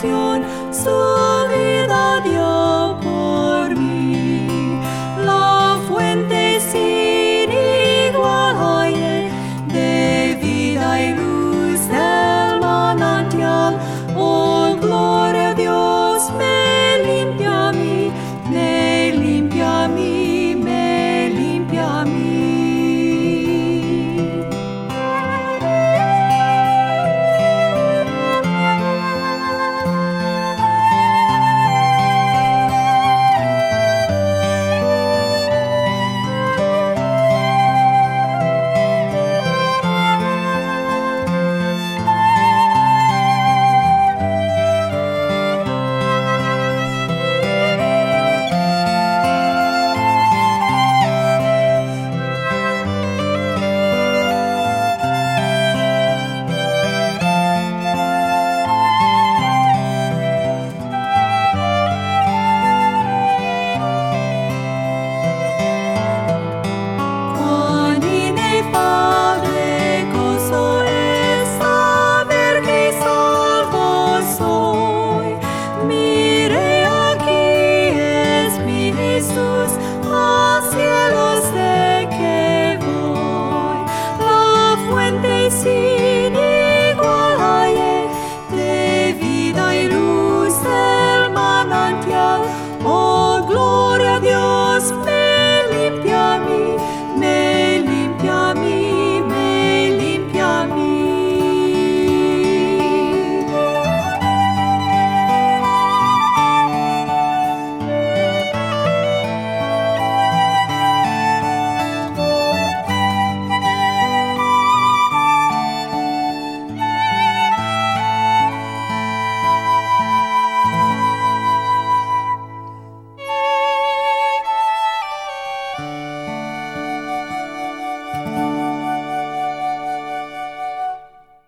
So. Soy